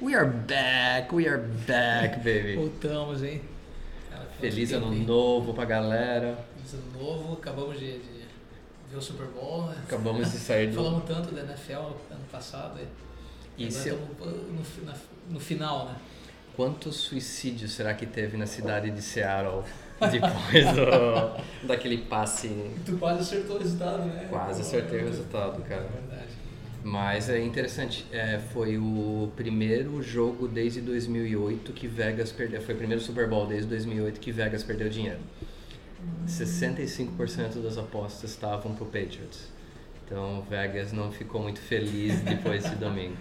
We are back, we are back, baby. Voltamos, hein? Cara, Feliz ano tempo, novo pra galera. Feliz ano novo, acabamos de, de ver o Super Bowl. Né? Acabamos de sair do... Falamos tanto da NFL ano passado. E Isso agora estamos no, no, no final, né? Quantos suicídios será que teve na cidade de Seattle depois do, daquele passe? Tu quase acertou o resultado, né? Quase acertei o resultado, cara. É verdade. Mas é interessante, é, foi o primeiro jogo desde 2008 que Vegas perdeu, foi o primeiro Super Bowl desde 2008 que Vegas perdeu dinheiro. 65% das apostas estavam pro Patriots. Então Vegas não ficou muito feliz depois desse domingo.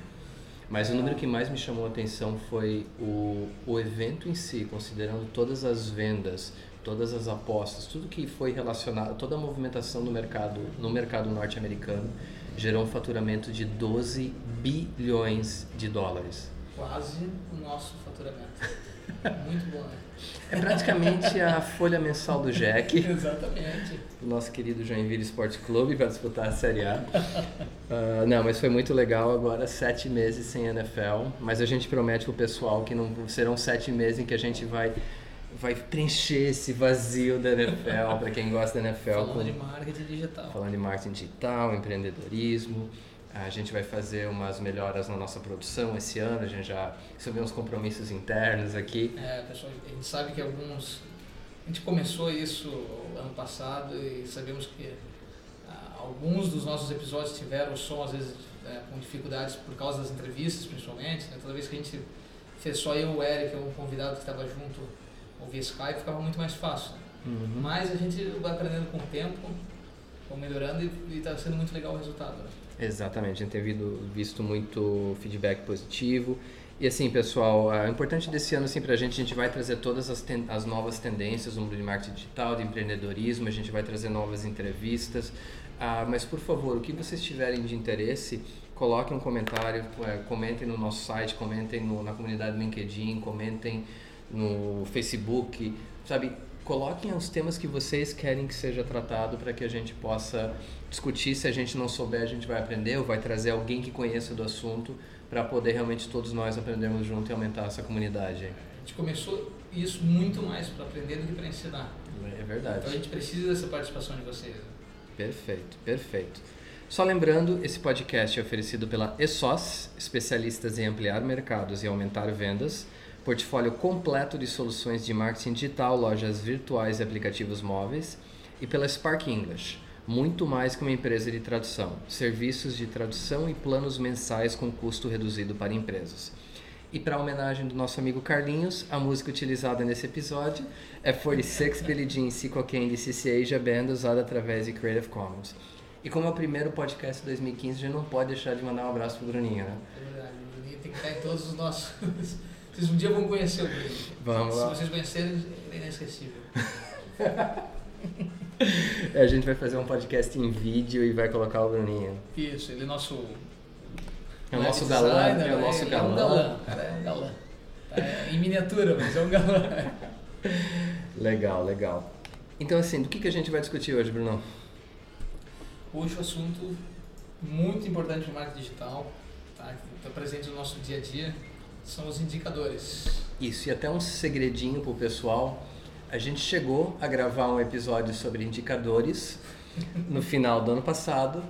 Mas o número que mais me chamou a atenção foi o, o evento em si, considerando todas as vendas, todas as apostas, tudo que foi relacionado, toda a movimentação do mercado, no mercado norte-americano gerou um faturamento de 12 bilhões de dólares. Quase o nosso faturamento. Muito bom, né? É praticamente a folha mensal do Jack. Exatamente. Do nosso querido Joinville Esporte Clube para disputar a Série A. Uh, não, mas foi muito legal agora, sete meses sem NFL. Mas a gente promete pro pessoal que não serão sete meses em que a gente vai vai preencher esse vazio da NFL, para quem gosta da NFL. Falando com, de marketing digital. Falando de marketing digital, empreendedorismo. A gente vai fazer umas melhoras na nossa produção esse ano, a gente já recebeu uns compromissos internos aqui. É, pessoal, a gente sabe que alguns. A gente começou isso ano passado e sabemos que ah, alguns dos nossos episódios tiveram som, às vezes, é, com dificuldades por causa das entrevistas, principalmente. Né? Toda vez que a gente fez só eu e o Eric, um convidado que estava junto ou via Skype, ficava muito mais fácil. Uhum. Mas a gente vai aprendendo com o tempo, vai melhorando e está sendo muito legal o resultado. Né? Exatamente, a gente tem visto muito feedback positivo. E assim, pessoal, o importante desse ano assim, para a gente, a gente vai trazer todas as, as novas tendências no mundo de marketing digital, de empreendedorismo, a gente vai trazer novas entrevistas. Ah, mas, por favor, o que vocês tiverem de interesse, coloquem um comentário, é, comentem no nosso site, comentem no, na comunidade LinkedIn, comentem no Facebook, sabe? Coloquem os temas que vocês querem que seja tratado para que a gente possa discutir. Se a gente não souber, a gente vai aprender ou vai trazer alguém que conheça do assunto para poder realmente todos nós aprendermos junto e aumentar essa comunidade. A gente começou isso muito mais para aprender do que para ensinar. É verdade. Então a gente precisa dessa participação de vocês. Perfeito, perfeito. Só lembrando, esse podcast é oferecido pela ESOS, especialistas em ampliar mercados e aumentar vendas portfólio completo de soluções de marketing digital, lojas virtuais e aplicativos móveis, e pela Spark English, muito mais que uma empresa de tradução, serviços de tradução e planos mensais com custo reduzido para empresas. E para homenagem do nosso amigo Carlinhos, a música utilizada nesse episódio é 46 Billie Jean C. Cocaine de CC Asia Band, usada através de Creative Commons. E como é o primeiro podcast de 2015, a gente não pode deixar de mandar um abraço pro Bruninho, né? É verdade, o Bruninho tem que estar em todos os nossos vocês um dia vão conhecer o Bruno. Vamos lá. Se vocês conhecerem, é inesquecível. é, a gente vai fazer um podcast em vídeo e vai colocar o Bruninho. Isso, ele é nosso. É o nosso galã. É o nosso galã. É um galã, cara, é um galã. É, em miniatura, mas é um galã. legal, legal. Então, assim, do que, que a gente vai discutir hoje, Bruno? Hoje o assunto muito importante no marketing digital, tá? está presente no nosso dia a dia, são os indicadores. Isso, e até um segredinho para o pessoal. A gente chegou a gravar um episódio sobre indicadores no final do ano passado,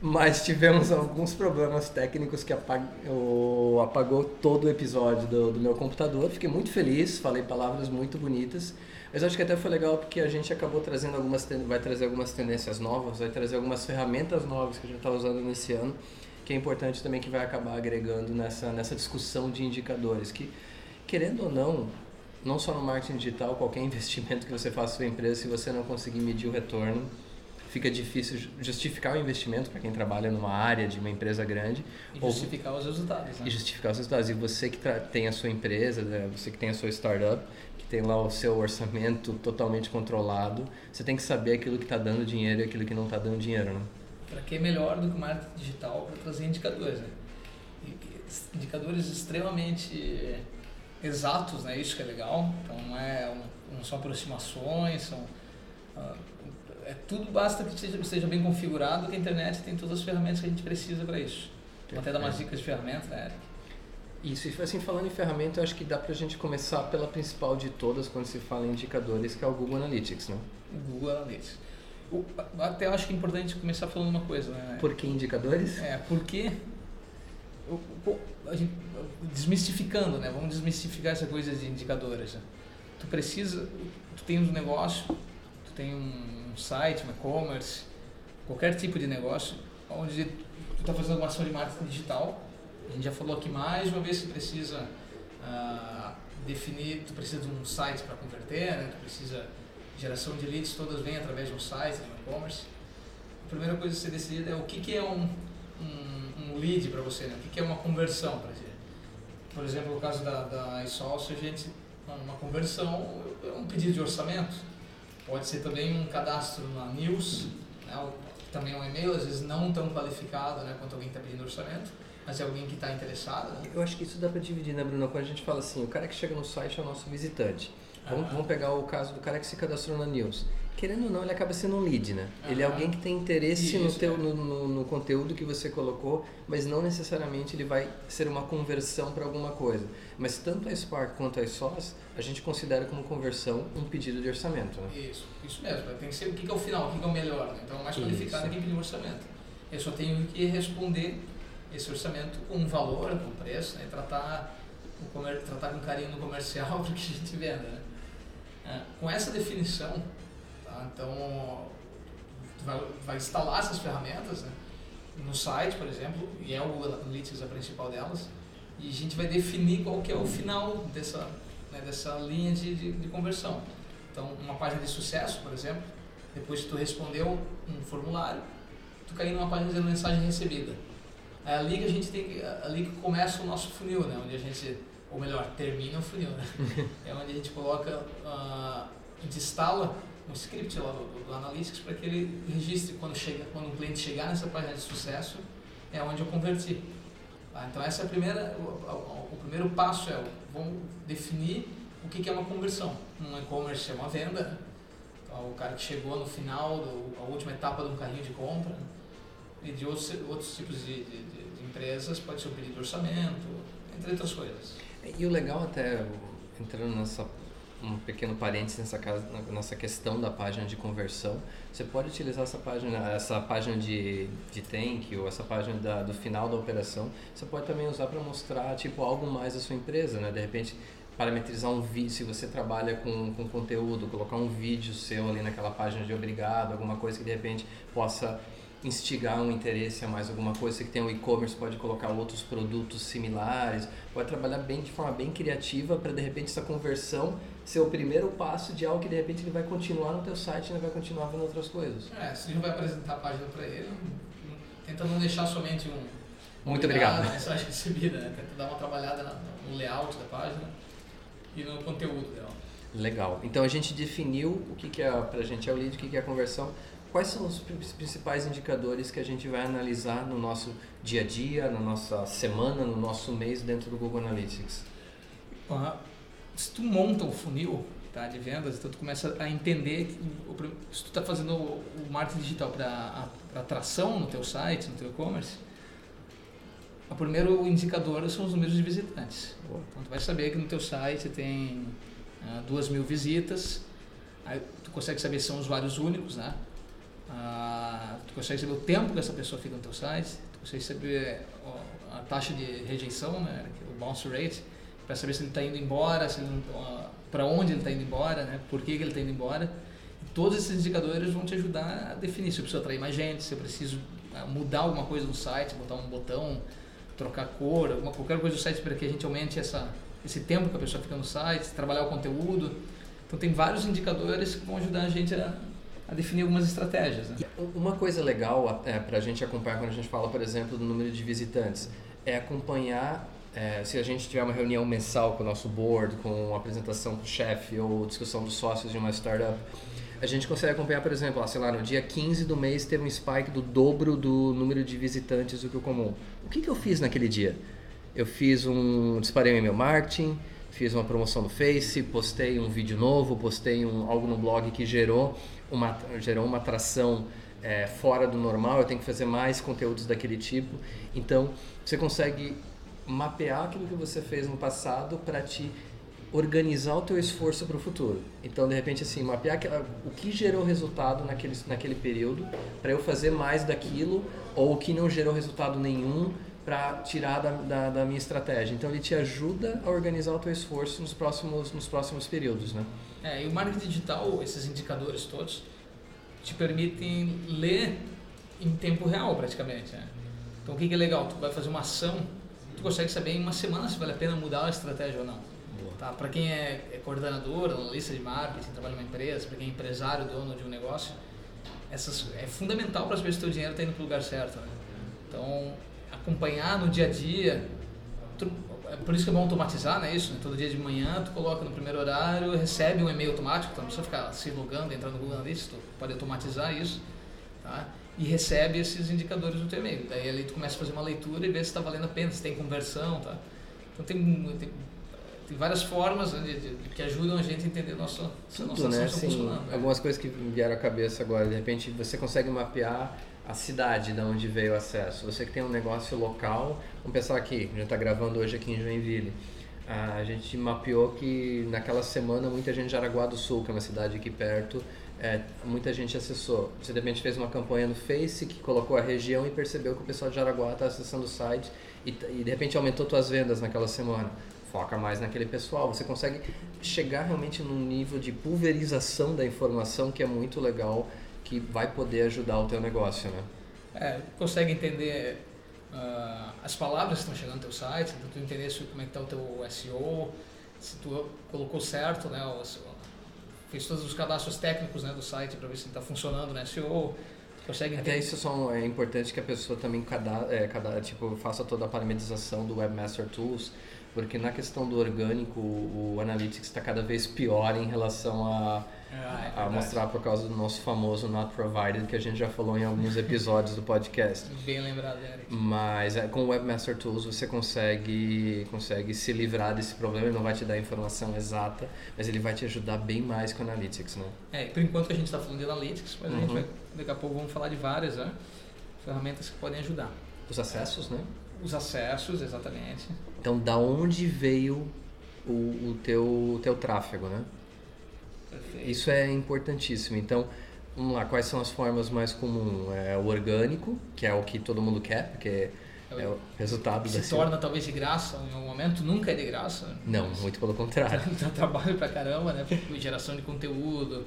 mas tivemos alguns problemas técnicos que apagou, apagou todo o episódio do, do, meu computador. Fiquei muito feliz, falei palavras muito bonitas, mas acho que até foi legal porque a gente acabou trazendo algumas, vai trazer algumas tendências novas, vai trazer algumas ferramentas novas que a gente está usando nesse ano que é importante também que vai acabar agregando nessa, nessa discussão de indicadores, que, querendo ou não, não só no marketing digital, qualquer investimento que você faça na sua empresa, se você não conseguir medir o retorno, fica difícil justificar o investimento para quem trabalha numa área de uma empresa grande. E justificar ou, os resultados. Né? E justificar os resultados. E você que tem a sua empresa, né, você que tem a sua startup, tem lá o seu orçamento totalmente controlado, você tem que saber aquilo que está dando dinheiro e aquilo que não está dando dinheiro, né? Para que é melhor do que o marketing digital para trazer indicadores, né? Indicadores extremamente exatos, né? Isso que é legal. Então não é não são aproximações, são uh, é tudo basta que esteja, esteja bem configurado que a internet tem todas as ferramentas que a gente precisa para isso. Vou até dar umas dicas de ferramentas, né, Eric? Isso, e assim, falando em ferramenta, eu acho que dá para a gente começar pela principal de todas quando se fala em indicadores, que é o Google Analytics, né? Google Analytics. O, até acho que é importante começar falando uma coisa, né? Por que indicadores? É, porque a gente, desmistificando, né? Vamos desmistificar essa coisa de indicadores. Né? Tu precisa, tu tem um negócio, tu tem um site, um e-commerce, qualquer tipo de negócio, onde tu está fazendo uma ação de marketing digital a gente já falou aqui mais uma vez que precisa uh, definir, tu precisa de um site para converter, né? tu precisa geração de leads, todas vêm através de um site, de um e-commerce. A primeira coisa a ser decidida é o que, que é um, um, um lead para você, né? o que, que é uma conversão para ti. Por exemplo, no caso da, da iSource, a gente, uma conversão é um pedido de orçamento. Pode ser também um cadastro na News, né? também um e-mail, às vezes não tão qualificado né? quanto alguém que está pedindo orçamento mas é alguém que está interessado. Né? Eu acho que isso dá para dividir, né, Bruno? Quando a gente fala assim, o cara que chega no site é o nosso visitante. Vamos, vamos, pegar o caso do cara que se cadastrou na News. Querendo ou não, ele acaba sendo um lead, né? Ele é alguém que tem interesse Isso, no, teu, é. no, no, no, conteúdo que você colocou, mas não necessariamente ele vai ser uma conversão para alguma coisa. Mas tanto a Spark quanto a SOS, a gente considera como conversão um pedido de orçamento, né? Isso, isso mesmo. Tem que ser o que é o final, o que é o melhor. Né? Então, o mais qualificado é quem pediu orçamento. Eu só tenho que responder esse orçamento com um valor, com um preço, né? e tratar, o comer, tratar com carinho no comercial para que a gente venda. Né? É, com essa definição, tá? então vai, vai, instalar essas ferramentas né? no site, por exemplo, e é o Google Analytics a principal delas, e a gente vai definir qual que é o final dessa, né, dessa linha de, de, de conversão. Então, uma página de sucesso, por exemplo, depois que tu respondeu um formulário, tu caiu numa página dizendo mensagem recebida é ali que a gente tem é ali que começa o nosso funil, né? Onde a gente, ou melhor, termina o funil, né? é onde a gente coloca, uh, a gente instala um script lá do, do Analytics para que ele registre quando chega, quando um cliente chegar nessa página de sucesso, é onde eu converti. Tá? Então essa é a primeira, o, o, o primeiro passo é, vamos definir o que, que é uma conversão. Um e-commerce é uma venda, né? então, o cara que chegou no final, do, a última etapa de um carrinho de compra, né? e de outros, outros tipos de, de, de, empresas, pode ser o pedido de orçamento, entre outras coisas. E o legal até, entrando nessa um pequeno parênteses nessa, casa, nessa questão da página de conversão, você pode utilizar essa página, essa página de, de tank ou essa página da, do final da operação, você pode também usar para mostrar tipo algo mais da sua empresa, né? De repente parametrizar um vídeo, se você trabalha com, com conteúdo, colocar um vídeo seu ali naquela página de obrigado, alguma coisa que de repente possa instigar um interesse a mais alguma coisa. Você que tem um e-commerce pode colocar outros produtos similares, pode trabalhar bem de forma bem criativa para de repente essa conversão ser o primeiro passo de algo que de repente ele vai continuar no teu site e ele vai continuar vendo outras coisas. É, se não vai apresentar a página para ele, tenta não deixar somente um muito obrigado. Mensagem recebida, né? Tenta dar uma trabalhada no layout da página e no conteúdo dela. Legal. Então a gente definiu o que, que é para a gente é o lead, o que, que é a conversão quais são os principais indicadores que a gente vai analisar no nosso dia a dia, na nossa semana, no nosso mês dentro do Google Analytics? Se tu monta um funil tá, de vendas, então tu começa a entender que se tu está fazendo o marketing digital para atração no teu site, no teu e-commerce, o primeiro indicador são os números de visitantes. Então tu vai saber que no teu site tem uh, duas mil visitas, aí tu consegue saber se são usuários únicos, né? Ah, tu consegue saber o tempo que essa pessoa fica no teu site, tu consegue saber a taxa de rejeição, né, o bounce rate, para saber se ele está indo embora, para onde ele está indo embora, né, por que, que ele está indo embora. E todos esses indicadores vão te ajudar a definir se eu preciso atrair mais gente, se eu preciso ah, mudar alguma coisa no site, botar um botão, trocar cor, alguma, qualquer coisa do site para que a gente aumente essa, esse tempo que a pessoa fica no site, trabalhar o conteúdo. Então tem vários indicadores que vão ajudar a gente a a definir algumas estratégias. Né? Uma coisa legal é, para a gente acompanhar quando a gente fala, por exemplo, do número de visitantes, é acompanhar é, se a gente tiver uma reunião mensal com o nosso board, com uma apresentação o chefe ou discussão dos sócios de uma startup, a gente consegue acompanhar, por exemplo, lá, sei lá, no dia 15 do mês teve um spike do dobro do número de visitantes do que o comum. O que, que eu fiz naquele dia? Eu fiz um. disparei um e-mail marketing, fiz uma promoção no Face, postei um vídeo novo, postei um, algo no blog que gerou uma, gerou uma atração é, fora do normal, eu tenho que fazer mais conteúdos daquele tipo. Então, você consegue mapear aquilo que você fez no passado para te organizar o teu esforço para o futuro. Então, de repente, assim, mapear o que gerou resultado naquele, naquele período para eu fazer mais daquilo ou o que não gerou resultado nenhum para tirar da, da, da, minha estratégia. Então, ele te ajuda a organizar o teu esforço nos próximos, nos próximos períodos, né? É, e o marketing digital, esses indicadores todos, te permitem ler em tempo real, praticamente, né? Então, o que, que é legal? Tu vai fazer uma ação tu consegue saber em uma semana se vale a pena mudar a estratégia ou não. Tá? Para quem é, é coordenador, analista de marketing, trabalha numa empresa, para quem é empresário, dono de um negócio, essas, é fundamental para saber se o teu dinheiro está indo para o lugar certo. Né? Então, acompanhar no dia a dia, tu, por isso que é bom automatizar, né? Isso, né? todo dia de manhã tu coloca no primeiro horário, recebe um e-mail automático, então não precisa ficar se logando, entrando no Google Analytics, tu pode automatizar isso, tá? e recebe esses indicadores no teu e-mail. Daí ali tu começa a fazer uma leitura e vê se está valendo a pena, se tem conversão, tá? Então tem, tem, tem várias formas né, de, de, que ajudam a gente a entender nossa, Tudo, nossa né? Assim, funcionando. Né? Algumas coisas que vieram à cabeça agora, de repente você consegue mapear a cidade de onde veio o acesso. Você que tem um negócio local, vamos pensar aqui, a gente está gravando hoje aqui em Joinville. A gente mapeou que naquela semana muita gente de Araguá do Sul, que é uma cidade aqui perto, é, muita gente acessou. Você de repente fez uma campanha no Face que colocou a região e percebeu que o pessoal de Jaraguá está acessando o site e, e, de repente aumentou suas vendas naquela semana. Foca mais naquele pessoal. Você consegue chegar realmente num nível de pulverização da informação que é muito legal, que vai poder ajudar o teu negócio, né? É, consegue entender uh, as palavras que estão chegando no teu site, então tu entender como é que está o teu SEO, se tu colocou certo, né, fez todos os cadastros técnicos né, do site para ver se está funcionando né, SEO. Consegue Até isso são, é importante que a pessoa também cada, é, cada, tipo, faça toda a parametrização do Webmaster Tools, porque na questão do orgânico, o, o Analytics está cada vez pior em relação a ah, é a mostrar por causa do nosso famoso Not Provided, que a gente já falou em alguns episódios do podcast. Bem lembrado, Eric. Mas é, com o Webmaster Tools você consegue, consegue se livrar desse problema, ele não vai te dar a informação exata, mas ele vai te ajudar bem mais com o Analytics, né? É, por enquanto a gente está falando de Analytics, mas uhum. a gente uhum. vai, daqui a pouco vamos falar de várias né, ferramentas que podem ajudar. Os acessos, né? Os acessos, exatamente. Então, da onde veio o, o teu, o teu tráfego, né? Isso é importantíssimo. Então, vamos lá, quais são as formas mais comuns? É o orgânico, que é o que todo mundo quer, porque é, é o resultado se da Se torna talvez de graça, em um momento nunca é de graça. Não, muito pelo contrário. Dá trabalho pra caramba, né? Geração de conteúdo.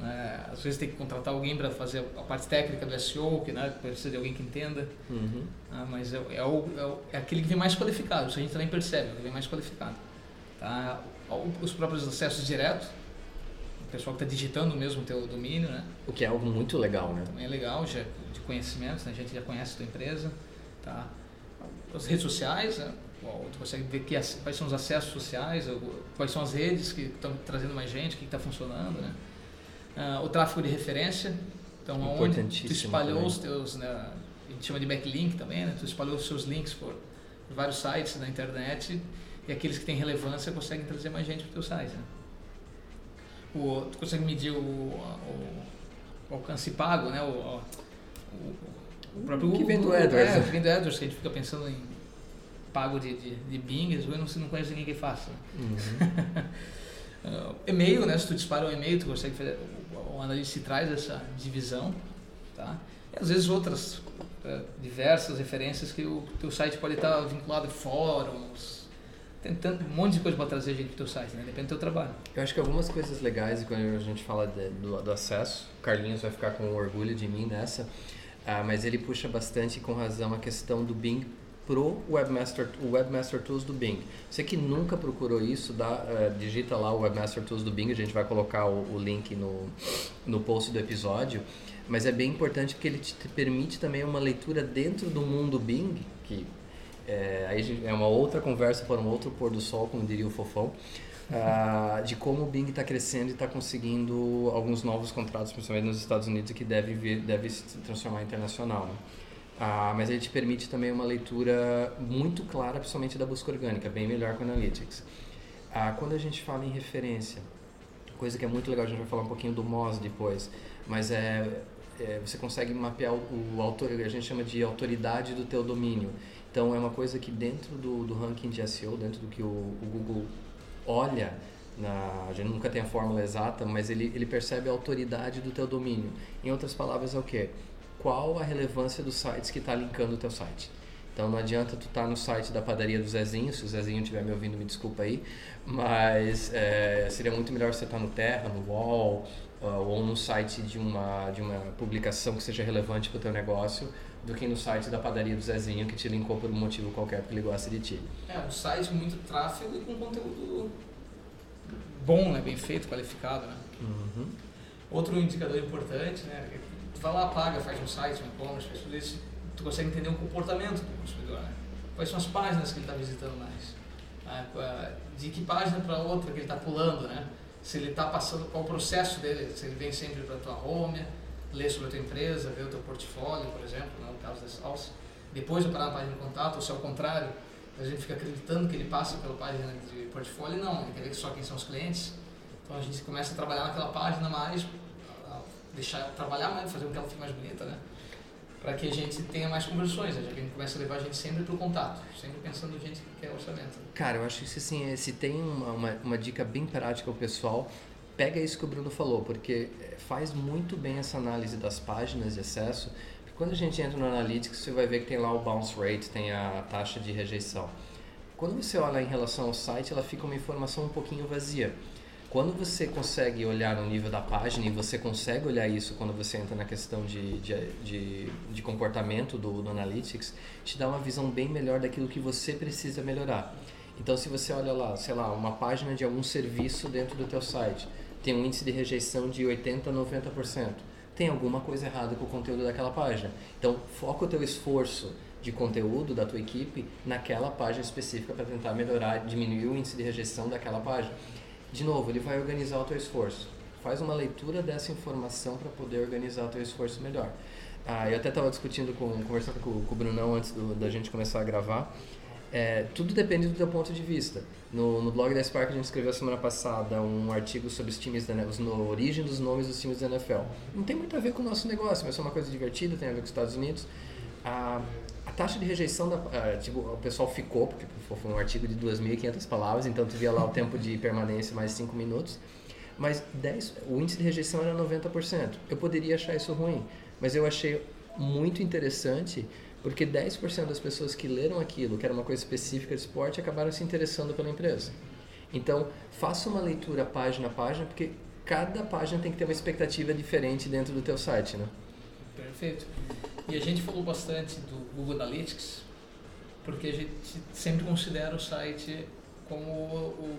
Né? Às vezes tem que contratar alguém para fazer a parte técnica do SEO, que né, precisa de alguém que entenda. Uhum. Ah, mas é, é, o, é, o, é, aquele que vem mais qualificado, isso a gente também percebe, que vem mais qualificado. Tá? Os próprios acessos diretos, pessoal que está digitando mesmo o teu domínio, né? O que é algo muito legal, né? Também é legal, já, de conhecimento, né? a gente já conhece a tua empresa, tá? As redes sociais, né? tu consegue ver que, quais são os acessos sociais, quais são as redes que estão trazendo mais gente, o que está funcionando, né? Uh, o tráfego de referência, então onde tu espalhou também. os teus, né? a gente chama de backlink também, né? Tu espalhou os seus links por vários sites na internet e aqueles que têm relevância conseguem trazer mais gente para o teu site, né? O, tu consegue medir o, o, o alcance pago, né? O, o, o próprio que vem do AdWords. É, que vem do AdWords, que a gente fica pensando em pago de, de, de Bing, eu não, não conheço ninguém que faça. Uhum. uh, e-mail, né? Se tu dispara um e-mail, tu consegue fazer, o, o analista traz essa divisão, tá? E às vezes outras uh, diversas referências que o teu site pode estar vinculado a fóruns, tem tanto, um monte de coisa para trazer gente para o teu site, né? Depende do teu trabalho. Eu acho que algumas coisas legais, quando a gente fala de, do, do, acesso, o Carlinhos vai ficar com orgulho de mim nessa, ah, mas ele puxa bastante com razão a questão do Bing pro Webmaster, o Webmaster Tools do Bing. Você que nunca procurou isso, dá, uh, digita lá o Webmaster Tools do Bing, a gente vai colocar o, o link no, no post do episódio, mas é bem importante porque ele te permite também uma leitura dentro do mundo Bing, que é, aí é uma outra conversa para um outro pôr do sol, como diria o Fofão, uh, de como o Bing está crescendo e está conseguindo alguns novos contratos, principalmente nos Estados Unidos, que deve, vir, deve se transformar em internacional. Né? Uh, mas ele te permite também uma leitura muito clara, principalmente da busca orgânica, bem melhor que o Analytics. Uh, quando a gente fala em referência, coisa que é muito legal, a gente vai falar um pouquinho do MOS depois, mas é, é você consegue mapear o, o autor, a gente chama de autoridade do teu domínio. Então é uma coisa que dentro do, do ranking de SEO, dentro do que o, o Google olha, na, a gente nunca tem a fórmula exata, mas ele, ele percebe a autoridade do teu domínio. Em outras palavras, é o quê? Qual a relevância dos sites que está linkando o teu site? Então não adianta tu estar tá no site da padaria do Zezinho, se o Zezinho estiver me ouvindo, me desculpa aí, mas é, seria muito melhor você estar tá no Terra, no Wall, uh, ou no site de uma, de uma publicação que seja relevante para o teu negócio, do que no site da padaria do Zezinho que te linkou por um motivo qualquer porque ele gosta de ti. É, um site muito tráfego e com conteúdo bom, né? bem feito, qualificado. Né? Uhum. Outro indicador importante, né? Tu vai lá, paga, faz um site, um e-commerce, faz tudo isso tu consegue entender o comportamento do consumidor. Né? Quais são as páginas que ele está visitando mais? Né? De que página para outra que ele está pulando, né? Se ele está passando, qual o processo dele, se ele vem sempre para a tua home, lê sobre a tua empresa, vê o teu portfólio, por exemplo, né? no caso da Salsa. Depois parar na página de contato, ou se ao contrário, a gente fica acreditando que ele passa pela página de portfólio, não, ele quer ver só quem são os clientes. Então a gente começa a trabalhar naquela página mais, deixar trabalhar mais, fazer com que ela fique mais bonita, né? para que a gente tenha mais conversões, que a gente começa a levar a gente sempre para o contato, sempre pensando em gente que quer orçamento. Cara, eu acho que assim, se tem uma, uma, uma dica bem prática ao pessoal, pega isso que o Bruno falou, porque eh, faz muito bem essa análise das páginas de acesso, porque quando a gente entra no Analytics, você vai ver que tem lá o bounce rate, tem a taxa de rejeição. Quando você olha em relação ao site, ela fica uma informação um pouquinho vazia. Quando você consegue olhar no nível da página e você consegue olhar isso quando você entra na questão de, de, de, de comportamento do, do Analytics, te dá uma visão bem melhor daquilo que você precisa melhorar. Então, se você olha lá, sei lá, uma página de algum serviço dentro do teu site, tem um índice de rejeição de 80 a 90%. Tem alguma coisa errada com o conteúdo daquela página. Então, foca o teu esforço de conteúdo da tua equipe naquela página específica para tentar melhorar, diminuir o índice de rejeição daquela página de novo, ele vai organizar o teu esforço. Faz uma leitura dessa informação para poder organizar o teu esforço melhor. Ah, eu até estava discutindo, com, conversando com, com o Brunão antes do, da gente começar a gravar. É, tudo depende do teu ponto de vista. No, no blog da Spark a gente escreveu semana passada um artigo sobre os times da os, no origem dos nomes dos times da NFL. Não tem muito a ver com o nosso negócio, mas é uma coisa divertida, tem a ver com os Estados Unidos. Ah, a taxa de rejeição, da, uh, tipo, o pessoal ficou, porque foi um artigo de 2.500 palavras, então tu via lá o tempo de permanência mais 5 minutos, mas 10, o índice de rejeição era 90%. Eu poderia achar isso ruim, mas eu achei muito interessante porque 10% das pessoas que leram aquilo, que era uma coisa específica de esporte, acabaram se interessando pela empresa. Então, faça uma leitura página a página, porque cada página tem que ter uma expectativa diferente dentro do teu site, né? Perfeito. E a gente falou bastante do Google Analytics, porque a gente sempre considera o site como o,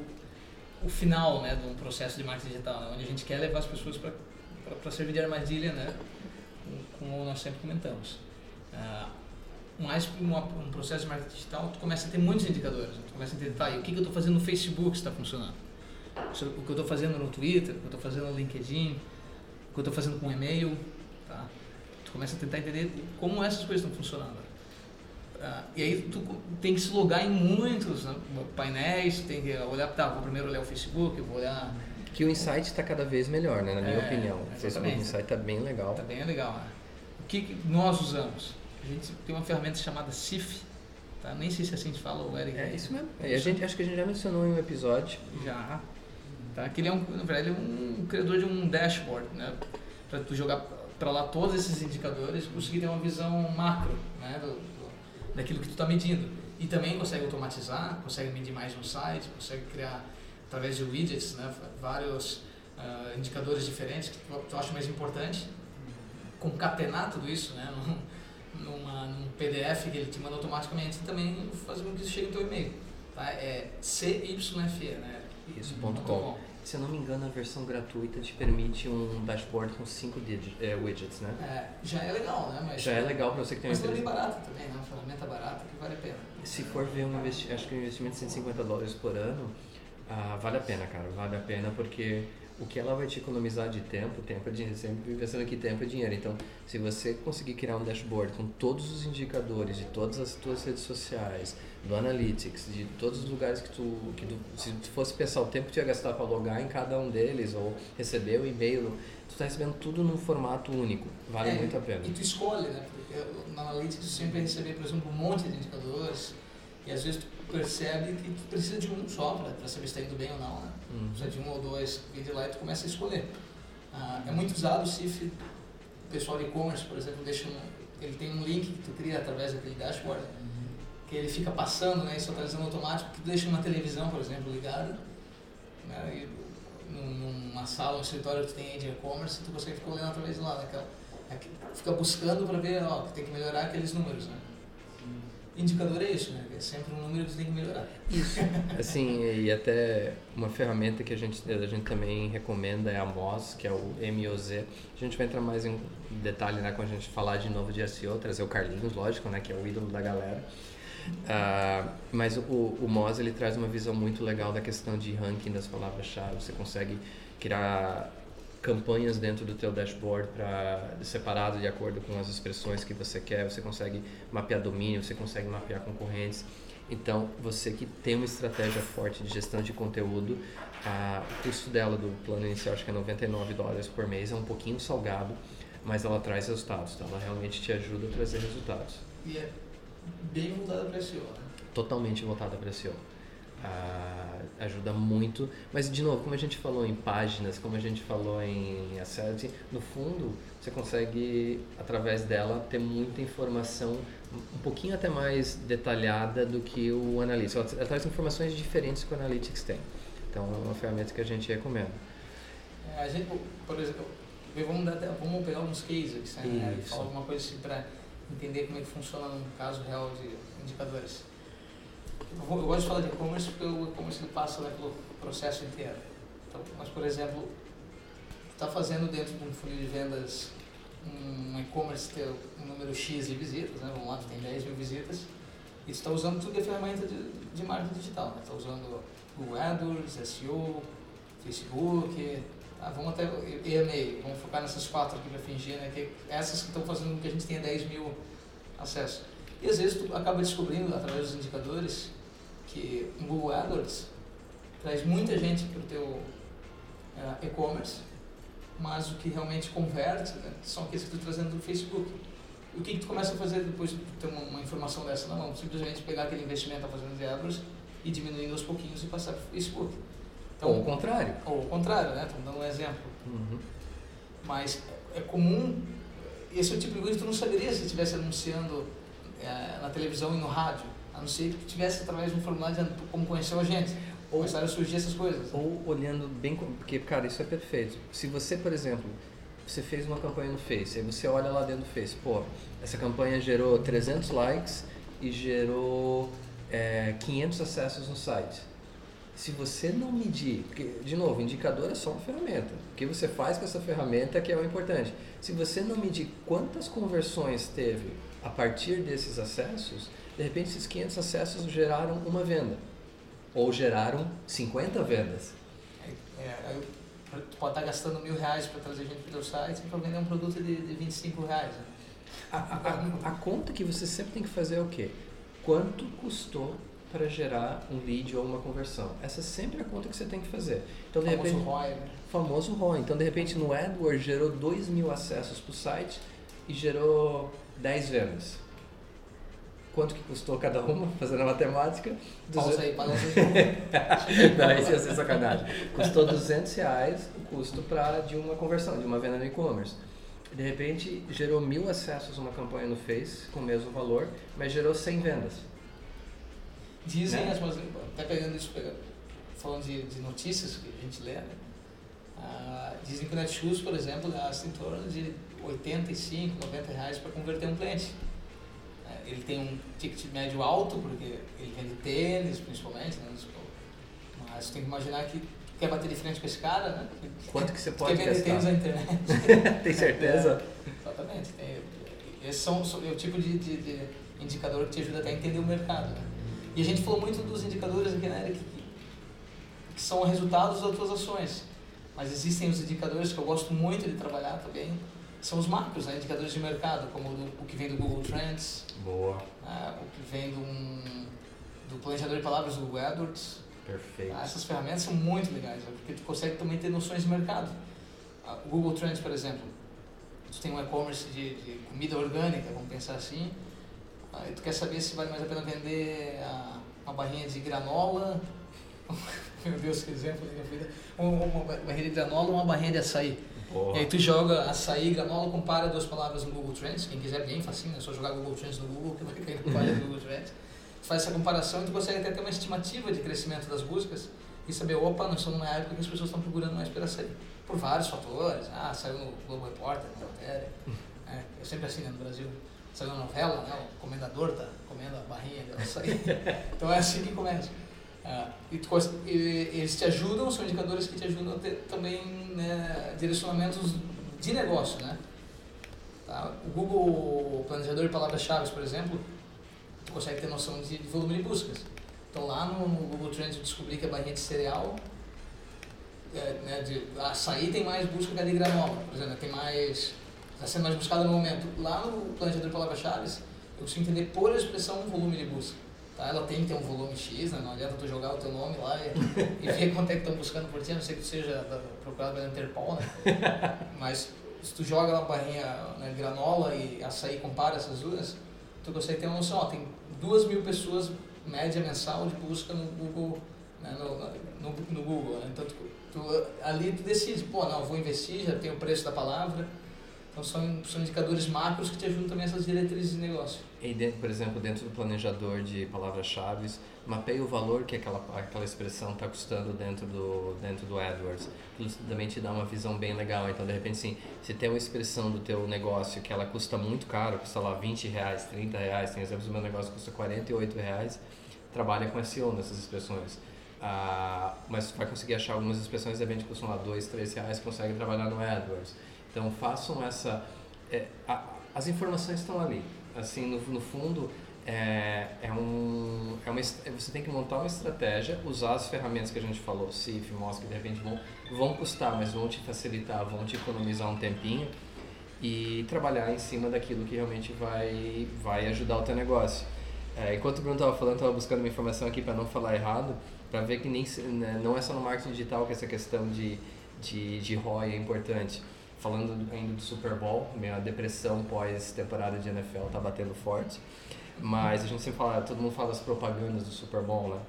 o, o final né, de um processo de marketing digital, né, onde a gente quer levar as pessoas para servir de armadilha, né, como nós sempre comentamos. Uh, mais uma, um processo de marketing digital, tu começa a ter muitos indicadores. Né, tu começa a entender, tá, o que, que eu estou fazendo no Facebook está funcionando? O que eu estou fazendo no Twitter, o que eu estou fazendo no LinkedIn, o que eu estou fazendo com e-mail, tá? Tu começa a tentar entender como essas coisas estão funcionando. Uh, e aí tu tem que se logar em muitos né, painéis, tem que olhar, tá, vou primeiro olhar o Facebook, vou olhar... Que o Insight está cada vez melhor, né, na minha é, opinião. O Facebook Insight está bem legal. Está bem legal, né? O que, que, nós usamos? A gente tem uma ferramenta chamada CIF, tá? Nem sei se assim a gente fala, o Eric. É isso mesmo. É, a gente, acho que a gente já mencionou em um episódio. Já. Tá? Que ele é um, na verdade, ele é um criador de um dashboard, né? Para tu jogar para lá todos esses indicadores e conseguir ter uma visão macro né, do, do, daquilo que tu está medindo. E também consegue automatizar, consegue medir mais no site, consegue criar, através de widgets, né, vários uh, indicadores diferentes que tu, tu acha mais importante, concatenar tudo isso né, numa, num PDF que ele te manda automaticamente e também fazer com que isso chegue no teu e-mail. Tá? É CYFE, né? Isso, ponto com. Se eu não me engano, a versão gratuita te permite um dashboard com 5 é, widgets, né? É, já é legal, né? Mas, já é legal para você que tem uma empresa. Mas é bem barata também, né? Uma ferramenta barata que vale a pena. Se for ver um investimento, acho que um investimento de 150 dólares por ano, ah, vale a pena, cara. Vale a pena porque o que ela vai te economizar de tempo, tempo é dinheiro, sempre pensando que tempo é dinheiro. Então, se você conseguir criar um dashboard com todos os indicadores de todas as tuas redes sociais, do Analytics, de todos os lugares que tu, que tu se tu fosse pensar o tempo que tu ia gastar para logar em cada um deles ou receber o e-mail, tu está recebendo tudo num formato único. Vale é, muito a pena. E tu escolhe, né? Porque no Analytics tu sempre receber, por exemplo, um monte de indicadores e às vezes tu percebe que tu precisa de um só para saber se está indo bem ou não, né? Uhum. Precisa de um ou dois vídeos lá e tu começa a escolher. Ah, é muito usado o CIF, o pessoal de e-commerce, por exemplo, deixa um, ele tem um link que tu cria através daquele dashboard, uhum. que ele fica passando, né, isso atualizando automático, que tu deixa uma televisão, por exemplo, ligada, né, e numa sala, um escritório que tu tem de e-commerce, tu consegue ficar olhando através de lá, naquela, fica buscando para ver, ó, que tem que melhorar aqueles números, né indicador é isso, né? É sempre um número que tem que melhorar. Isso. assim, e até uma ferramenta que a gente, a gente também recomenda é a MOZ, que é o MOZ. A gente vai entrar mais em detalhe né, quando a gente falar de novo de SEO, trazer o Carlinhos, lógico, né? Que é o ídolo da galera. Uh, mas o, o Moz ele traz uma visão muito legal da questão de ranking das palavras-chave. Você consegue criar campanhas dentro do teu dashboard para separado de acordo com as expressões que você quer. Você consegue mapear domínio, você consegue mapear concorrentes. Então, você que tem uma estratégia forte de gestão de conteúdo, a, o custo dela do plano inicial acho que é 99 dólares por mês, é um pouquinho salgado, mas ela traz resultados. Então, ela realmente te ajuda a trazer resultados. E é bem voltada para SEO, né? Totalmente voltada para SEO ajuda muito. Mas, de novo, como a gente falou em páginas, como a gente falou em asset, no fundo, você consegue, através dela, ter muita informação, um pouquinho até mais detalhada do que o Analytics. Ela traz informações diferentes que o Analytics tem. Então, é uma ferramenta que a gente recomenda. É, a gente, por exemplo, vamos, dar, vamos pegar alguns cases, né? falar alguma coisa assim para entender como é que funciona no caso real de indicadores. Eu, gosto de falar de e-commerce porque o e-commerce passa né, pelo processo inteiro. Então, mas, por exemplo, está fazendo dentro de um funil de vendas um e-commerce ter um número X de visitas, né? vamos lá, tem 10 mil visitas, e está usando tudo a ferramenta de, de marketing digital. Está né? usando Google AdWords, SEO, Facebook, tá? vamos até e-mail, vamos focar nessas quatro aqui para fingir, né? que essas que estão fazendo com que a gente tenha 10 mil acessos. E às vezes tu acaba descobrindo, através dos indicadores, que o Google AdWords traz muita gente para o teu uh, e-commerce, mas o que realmente converte né, são aqueles que tu trazendo do Facebook. E o que, que tu começa a fazer depois de ter uma, uma informação dessa? Não, não, simplesmente pegar aquele investimento que está fazendo de AdWords e diminuindo aos pouquinhos e passar para o Facebook. Então, ou o contrário. Ou o contrário, né? Estamos dando um exemplo. Uhum. Mas é comum, esse é o tipo de coisa que tu não saberia se estivesse anunciando é, na televisão e no rádio a não ser que tivesse através de um formulário dizendo como conheceu a gente. Ou, começaram a surgir essas coisas. Ou olhando bem, porque, cara, isso é perfeito. Se você, por exemplo, você fez uma campanha no Face, aí você olha lá dentro do Face, pô, essa campanha gerou 300 likes e gerou é, 500 acessos no site. Se você não medir, porque, de novo, indicador é só uma ferramenta. O que você faz com essa ferramenta é que é o importante. Se você não medir quantas conversões teve a partir desses acessos, de repente esses 500 acessos geraram uma venda. Ou geraram 50 vendas. É, é, tu pode estar gastando mil reais para trazer gente para o teu site e para vender um produto de, de 25 reais. Né? A, a, a, conta que você sempre tem que fazer é o quê? Quanto custou para gerar um lead ou uma conversão? Essa é sempre a conta que você tem que fazer. Então, de famoso repente, ROI, né? Famoso ROI. Então, de repente, no AdWords gerou 2 mil acessos para o site e gerou 10 vendas quanto que custou cada uma, fazendo a matemática. Pausa aí, pausa Não, isso ia ser sacanagem. Custou 200 reais o custo pra, de uma conversão, de uma venda no e-commerce. De repente, gerou mil acessos uma campanha no Face com o mesmo valor, mas gerou 100 vendas. Dizem, né? as, até pegando isso, falando de, de, notícias que a gente lê, né? ah, dizem que o Netshoes, por exemplo, gasta em torno de 85, 90 reais para converter um cliente ele tem um ticket médio alto, porque ele vende tênis, principalmente, né? mas tem que imaginar que quer bater de frente com esse cara, né? Quanto que você pode quer vender tênis na internet. Tem certeza? É, exatamente. Tem, esses são, são é o tipo de, de, de indicador que te ajuda até a entender o mercado. Né? E a gente falou muito dos indicadores aqui, né, Eric, que, que são resultados das tuas ações. Mas existem os indicadores que eu gosto muito de trabalhar também, são os macros, né, indicadores de mercado, como do, o que vem do Google Trends, Boa, né, o que vem do, do planejador de palavras do Google AdWords. perfeito. Ah, essas ferramentas são muito legais, né, porque tu consegue também ter noções de mercado. Ah, O Google Trends, por exemplo, tu tem um e-commerce de, de comida orgânica, vamos pensar assim, aí tu quer saber se vale mais a pena vender a, uma barrinha de granola, meu Deus, que exemplo da minha vida, uma, uma barrinha de granola ou uma barrinha de açaí. Boa. E aí tu joga açaí, granola, compara duas palavras no Google Trends, quem quiser bem facinho, é só jogar Google Trends no Google que vai cair na página do Google Trends. Tu faz essa comparação e tu consegue até ter uma estimativa de crescimento das buscas e saber, opa, nós estamos numa época que as pessoas estão procurando mais pelo açaí. Por vários fatores, ah, saiu no Globo Repórter, na matéria, é, é sempre assim né, no Brasil. Saiu na novela, né, o comendador tá comendo a barrinha de açaí. Então é assim que começa. Ah, e, tu, e eles te ajudam, são indicadores que te ajudam a ter também né, direcionamentos de negócio, né? Tá? O Google Planejador de Palavras-Chave, por exemplo, tu consegue ter noção de, de volume de buscas. Então lá no, no Google Trends eu descobri que a barrinha de cereal, é, né, de açaí tem mais busca que a de granola, por exemplo, tem mais, está sendo mais buscada no momento. Lá no Planejador de Palavras-Chave, eu consigo entender por expressão o volume de busca. Tá? Ela tem que ter um volume X, né? não adianta tu jogar o teu nome lá e, e ver quanto é que estão buscando por ti, a não ser que tu seja da- procurado pela Interpol, né? Mas se tu joga lá barrinha né, granola e açaí compara essas duas, tu consegue ter uma noção, ó, tem duas mil pessoas média mensal de busca no Google, né, no, no, no Google, né? Então tu, tu- ali tu decide, pô, não, vou investir, já tem o preço da palavra, então são, são indicadores macros que te ajudam também essas diretrizes de negócio. E dentro, por exemplo, dentro do planejador de palavras-chave, mapeia o valor que aquela, aquela expressão está custando dentro do, dentro do AdWords. Isso também te dá uma visão bem legal. Então, de repente, sim, se tem uma expressão do teu negócio que ela custa muito caro, custa lá 20 reais, 30 reais, tem exemplos do meu negócio que custa 48 reais, trabalha com SEO nessas expressões. Ah, mas vai conseguir achar algumas expressões de repente que custam lá 2, 3 reais, consegue trabalhar no AdWords. Então façam essa. é, a- as informações estão ali. Assim, no, no fundo, é, é um, é uma, você tem que montar uma estratégia, usar as ferramentas que a gente falou, CIF, MOS, que de repente vão, vão custar, mas vão te facilitar, vão te economizar um tempinho e trabalhar em cima daquilo que realmente vai, vai ajudar o teu negócio. É, enquanto o Bruno estava falando, estava buscando uma informação aqui para não falar errado, para ver que nem, né, não é só no marketing digital que essa questão de, de, de ROI é importante. Falando ainda do Super Bowl, minha depressão pós-temporada de NFL está batendo forte, mas a gente sempre fala, todo mundo fala das propagandas do Super Bowl, né?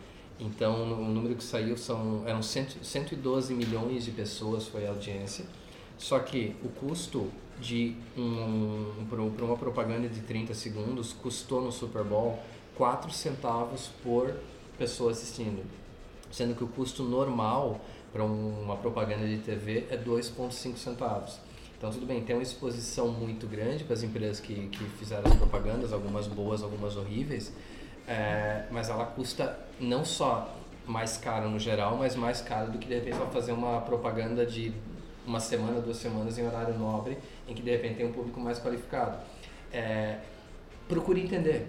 Então, o número que saiu são, eram cento, 112 milhões de pessoas foi a audiência, só que o custo de um, para uma propaganda de 30 segundos custou no Super Bowl 4 centavos por pessoa assistindo, sendo que o custo normal para uma propaganda de TV é 2,5 centavos. Então, tudo bem, tem uma exposição muito grande para as empresas que, que fizeram as propagandas, algumas boas, algumas horríveis, é, mas ela custa não só mais caro no geral, mas mais caro do que de repente fazer uma propaganda de uma semana, duas semanas em horário nobre, em que de repente tem um público mais qualificado. É, procure entender.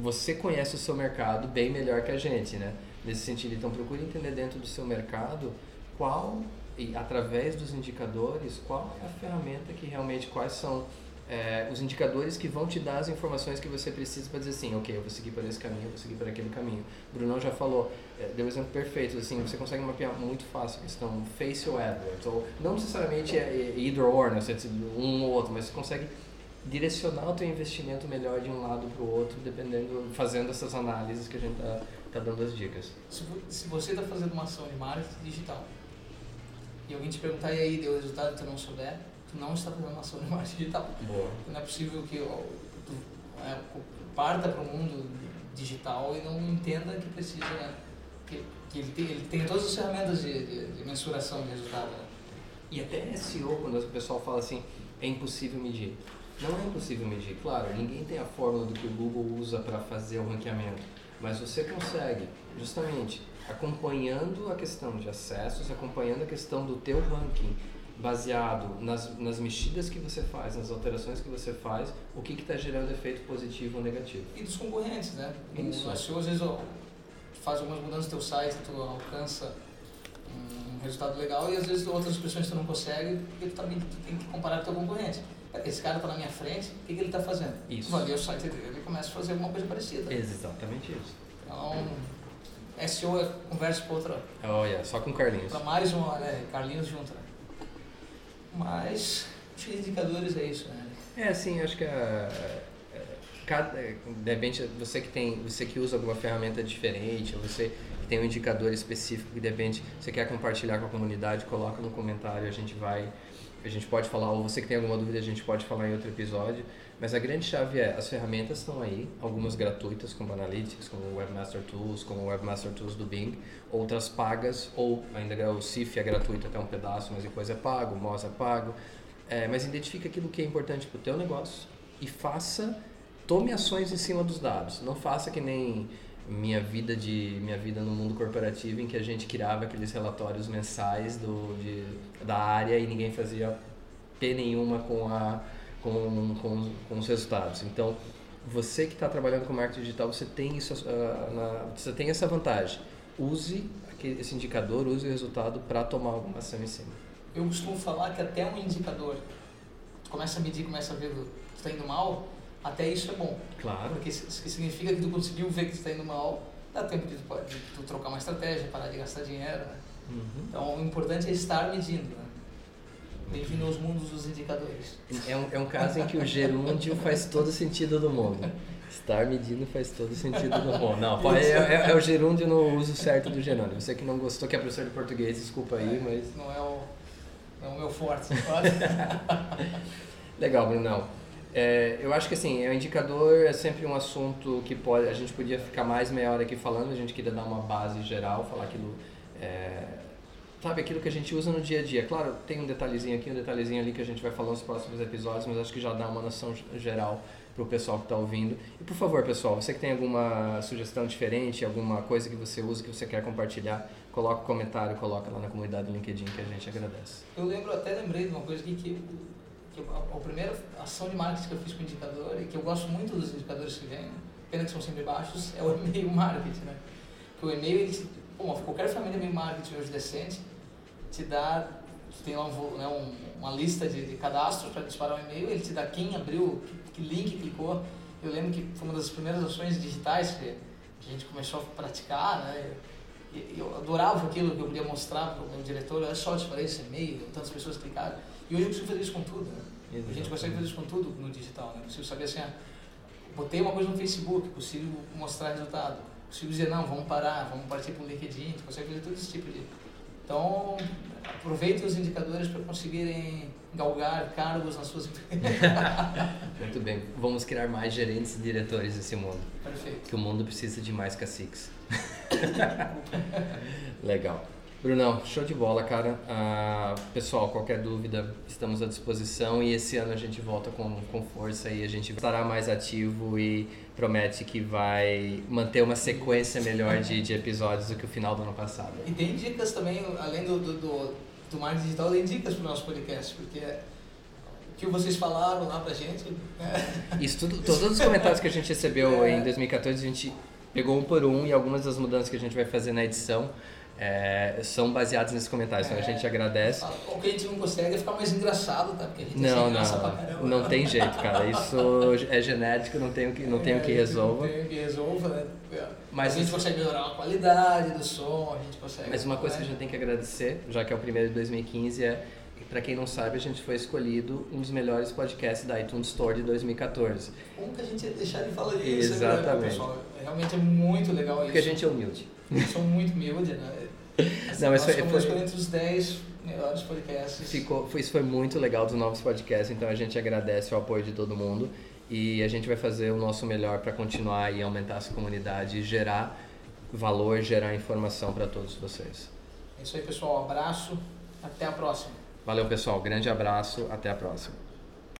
Você conhece o seu mercado bem melhor que a gente, né? Nesse sentido, então procure entender dentro do seu mercado qual e através dos indicadores qual é a ferramenta que realmente quais são é, os indicadores que vão te dar as informações que você precisa para dizer assim, ok, eu vou seguir por esse caminho, eu vou seguir por aquele caminho. O Brunão já falou, é, deu um exemplo perfeito, assim, você consegue mapear muito fácil a questão face ou AdWords, ou não necessariamente é either or, né, você um ou outro, mas você consegue direcionar o teu investimento melhor de um lado para o outro, dependendo, fazendo essas análises que a gente tá, tá dando as dicas. Se, se você está fazendo uma ação de marketing digital e alguém te perguntar e aí deu resultado e tu não souber, tu não está fazendo ação de marketing digital. Boa. Não é possível que tu é, parta para o mundo digital e não entenda que precisa, né, que, que ele, tem, ele tem todas as ferramentas de, de, de mensuração de resultado. Né? E até SEO, quando o pessoal fala assim, é impossível medir. Não é impossível medir, claro, ninguém tem a fórmula do que o Google usa para fazer o ranqueamento, Mas você consegue, justamente, acompanhando a questão de acessos, acompanhando a questão do teu ranking, baseado nas, nas mexidas que você faz, nas alterações que você faz, o que está gerando efeito positivo ou negativo. E dos concorrentes, né? Isso. O SEO, às vezes, ó, faz algumas mudanças no teu site, tu alcança um resultado legal e às vezes outras pessoas tu não consegue porque tu, também, tu tem que comparar com o teu concorrente. Esse cara está na minha frente, o que, que ele está fazendo? Isso. Ler o site dele e começa a fazer alguma coisa parecida. Exatamente isso. Então, SEO é conversa para outra. Olha, só com Carlinhos. Para mais uma, né? Carlinhos junto, né? Mas, os indicadores é isso, né? É, assim, acho que a, cada, de repente você que tem, você que usa alguma ferramenta diferente, ou você que tem um indicador específico que de repente você quer compartilhar com a comunidade, coloca no comentário, a gente vai, a gente pode falar, ou você que tem alguma dúvida, a gente pode falar em outro episódio. Mas a grande chave é, as ferramentas estão aí, algumas gratuitas como Analytics, como Webmaster Tools, como Webmaster Tools do Bing, outras pagas, ou ainda o CIF é gratuito até um pedaço, mas depois é pago, o Moz é pago. É, mas identifique aquilo que é importante para o teu negócio e faça tome ações em cima dos dados. Não faça que nem minha vida de minha vida no mundo corporativo em que a gente criava aqueles relatórios mensais do de, da área e ninguém fazia p nenhuma com a com, com, com os resultados. Então você que está trabalhando com marketing digital você tem isso uh, na, você tem essa vantagem. Use aquele, esse indicador, use o resultado para tomar alguma ação em cima. Eu costumo falar que até um indicador tu começa a medir, começa a ver que está indo mal, até isso é bom. Claro. Porque isso significa que tu conseguiu ver que está indo mal, dá tempo de tu, de tu, trocar uma estratégia, parar de gastar dinheiro. Né? Uhum. Então, o importante é estar medindo. Né? Bem-vindo aos mundos dos indicadores. É um, é um caso em que o gerúndio faz todo sentido do mundo. Estar medindo faz todo sentido do mundo. Não, é, é, é, o gerúndio no uso certo do gerúndio. Você que não gostou, que é professor de português, desculpa aí, é, mas... Não é o, não é o meu forte, Legal, Brunão. É, eu acho que assim, o indicador é sempre um assunto que pode, a gente podia ficar mais meia hora aqui falando, a gente queria dar uma base geral, falar aquilo, é, sabe, aquilo que a gente usa no dia a dia. Claro, tem um detalhezinho aqui, um detalhezinho ali que a gente vai falar nos próximos episódios, mas acho que já dá uma noção geral para o pessoal que está ouvindo. E por favor, pessoal, você que tem alguma sugestão diferente, alguma coisa que você usa, que você quer compartilhar, coloca um comentário, coloca lá na comunidade do LinkedIn que a gente agradece. Eu lembro, até lembrei de uma coisa aqui que que a, a, primeira ação de marketing que eu fiz com o indicador, e que eu gosto muito dos indicadores que vêm, pena que são sempre baixos, é o e-mail marketing, né? Que o e-mail, ele, bom, qualquer família de marketing hoje decente te dá, tem lá um, né, um, uma lista de, de cadastros para disparar um e-mail, ele te dá quem abriu, que, que link clicou. Eu lembro que foi uma das primeiras ações digitais que, que a gente começou a praticar, né? E eu adorava aquilo que eu podia mostrar para o meu diretor, olha só, eu disparei esse e-mail, tantas pessoas clicaram. E hoje eu consigo fazer isso com tudo, né? A gente consegue fazer isso com tudo no digital, né? Consigo saber assim, ah, botei uma coisa no Facebook, consigo mostrar resultado. Consigo dizer, não, vamos parar, vamos partir para o LinkedIn, tu consegue fazer todo esse tipo de... Então, aproveite os indicadores para conseguirem galgar cargos nas suas empresas. Muito bem. Vamos criar mais gerentes e diretores nesse mundo. Perfeito. Que o mundo precisa de mais caciques. Legal. Brunão, show de bola, cara. Ah, pessoal, qualquer dúvida, estamos à disposição e esse ano a gente volta com, com força e a gente estará mais ativo e promete que vai manter uma sequência melhor de, de episódios do que o final do ano passado. E tem dicas também, além do, do, do, do marketing digital, tem dicas para o nosso podcast, porque o que vocês falaram lá pra gente. Né? Isso tudo, todos os comentários que a gente recebeu é. em 2014, a gente pegou um por um e algumas das mudanças que a gente vai fazer na edição é, são baseados nesses comentários, então a gente agradece. O que a gente não consegue é ficar mais engraçado, tá? Porque a gente não, não, não tem jeito, cara. Isso é genético, não tem o que, não tem o que é, resolva. Não tem o que resolva, né? Mas a gente consegue melhorar a qualidade do som, a gente consegue. Mas uma coisa que a gente tem que agradecer, já que é o primeiro de 2015, é para quem não sabe, a gente foi escolhido um dos melhores podcasts da iTunes Store de 2014. Como que a gente ia deixar de falar disso? Né, Exatamente. Né, pessoal? Realmente é muito legal Porque isso. Porque a gente é humilde. Sou muito humilde, né? Não, mas foi, foi, entre os 10 melhores podcasts. Ficou, foi, isso foi muito legal dos novos podcasts, então a gente agradece o apoio de todo mundo e a gente vai fazer o nosso melhor para continuar e aumentar essa comunidade e gerar valor, gerar informação para todos vocês. É isso aí, pessoal. Um abraço. Até a próxima. Valeu, pessoal. Grande abraço. Até a próxima.